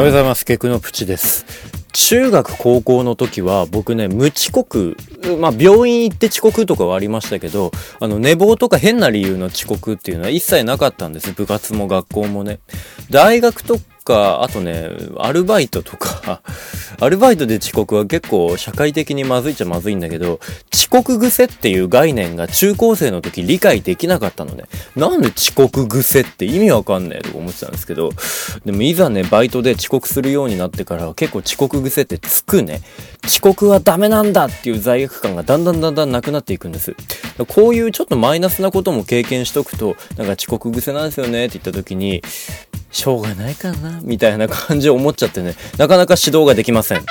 おはようございます。ケクノプチです。中学高校の時は僕ね、無遅刻、まあ病院行って遅刻とかはありましたけど、あの寝坊とか変な理由の遅刻っていうのは一切なかったんです。部活も学校もね。大学とか、あとね、アルバイトとか、アルバイトで遅刻は結構社会的にまずいっちゃまずいんだけど、遅刻癖っていう概念が中高生の時理解できなかったのね。なんで遅刻癖って意味わかんねえとか思ってたんですけど、でもいざね、バイトで遅刻するようになってからは結構遅刻癖ってつくね。遅刻はダメなんだっていう罪悪感がだんだんだんだんなくなっていくんです。こういうちょっとマイナスなことも経験しとくと、なんか遅刻癖なんですよねって言った時に、しょうがないかなみたいな感じを思っちゃってね、なかなか指導ができません。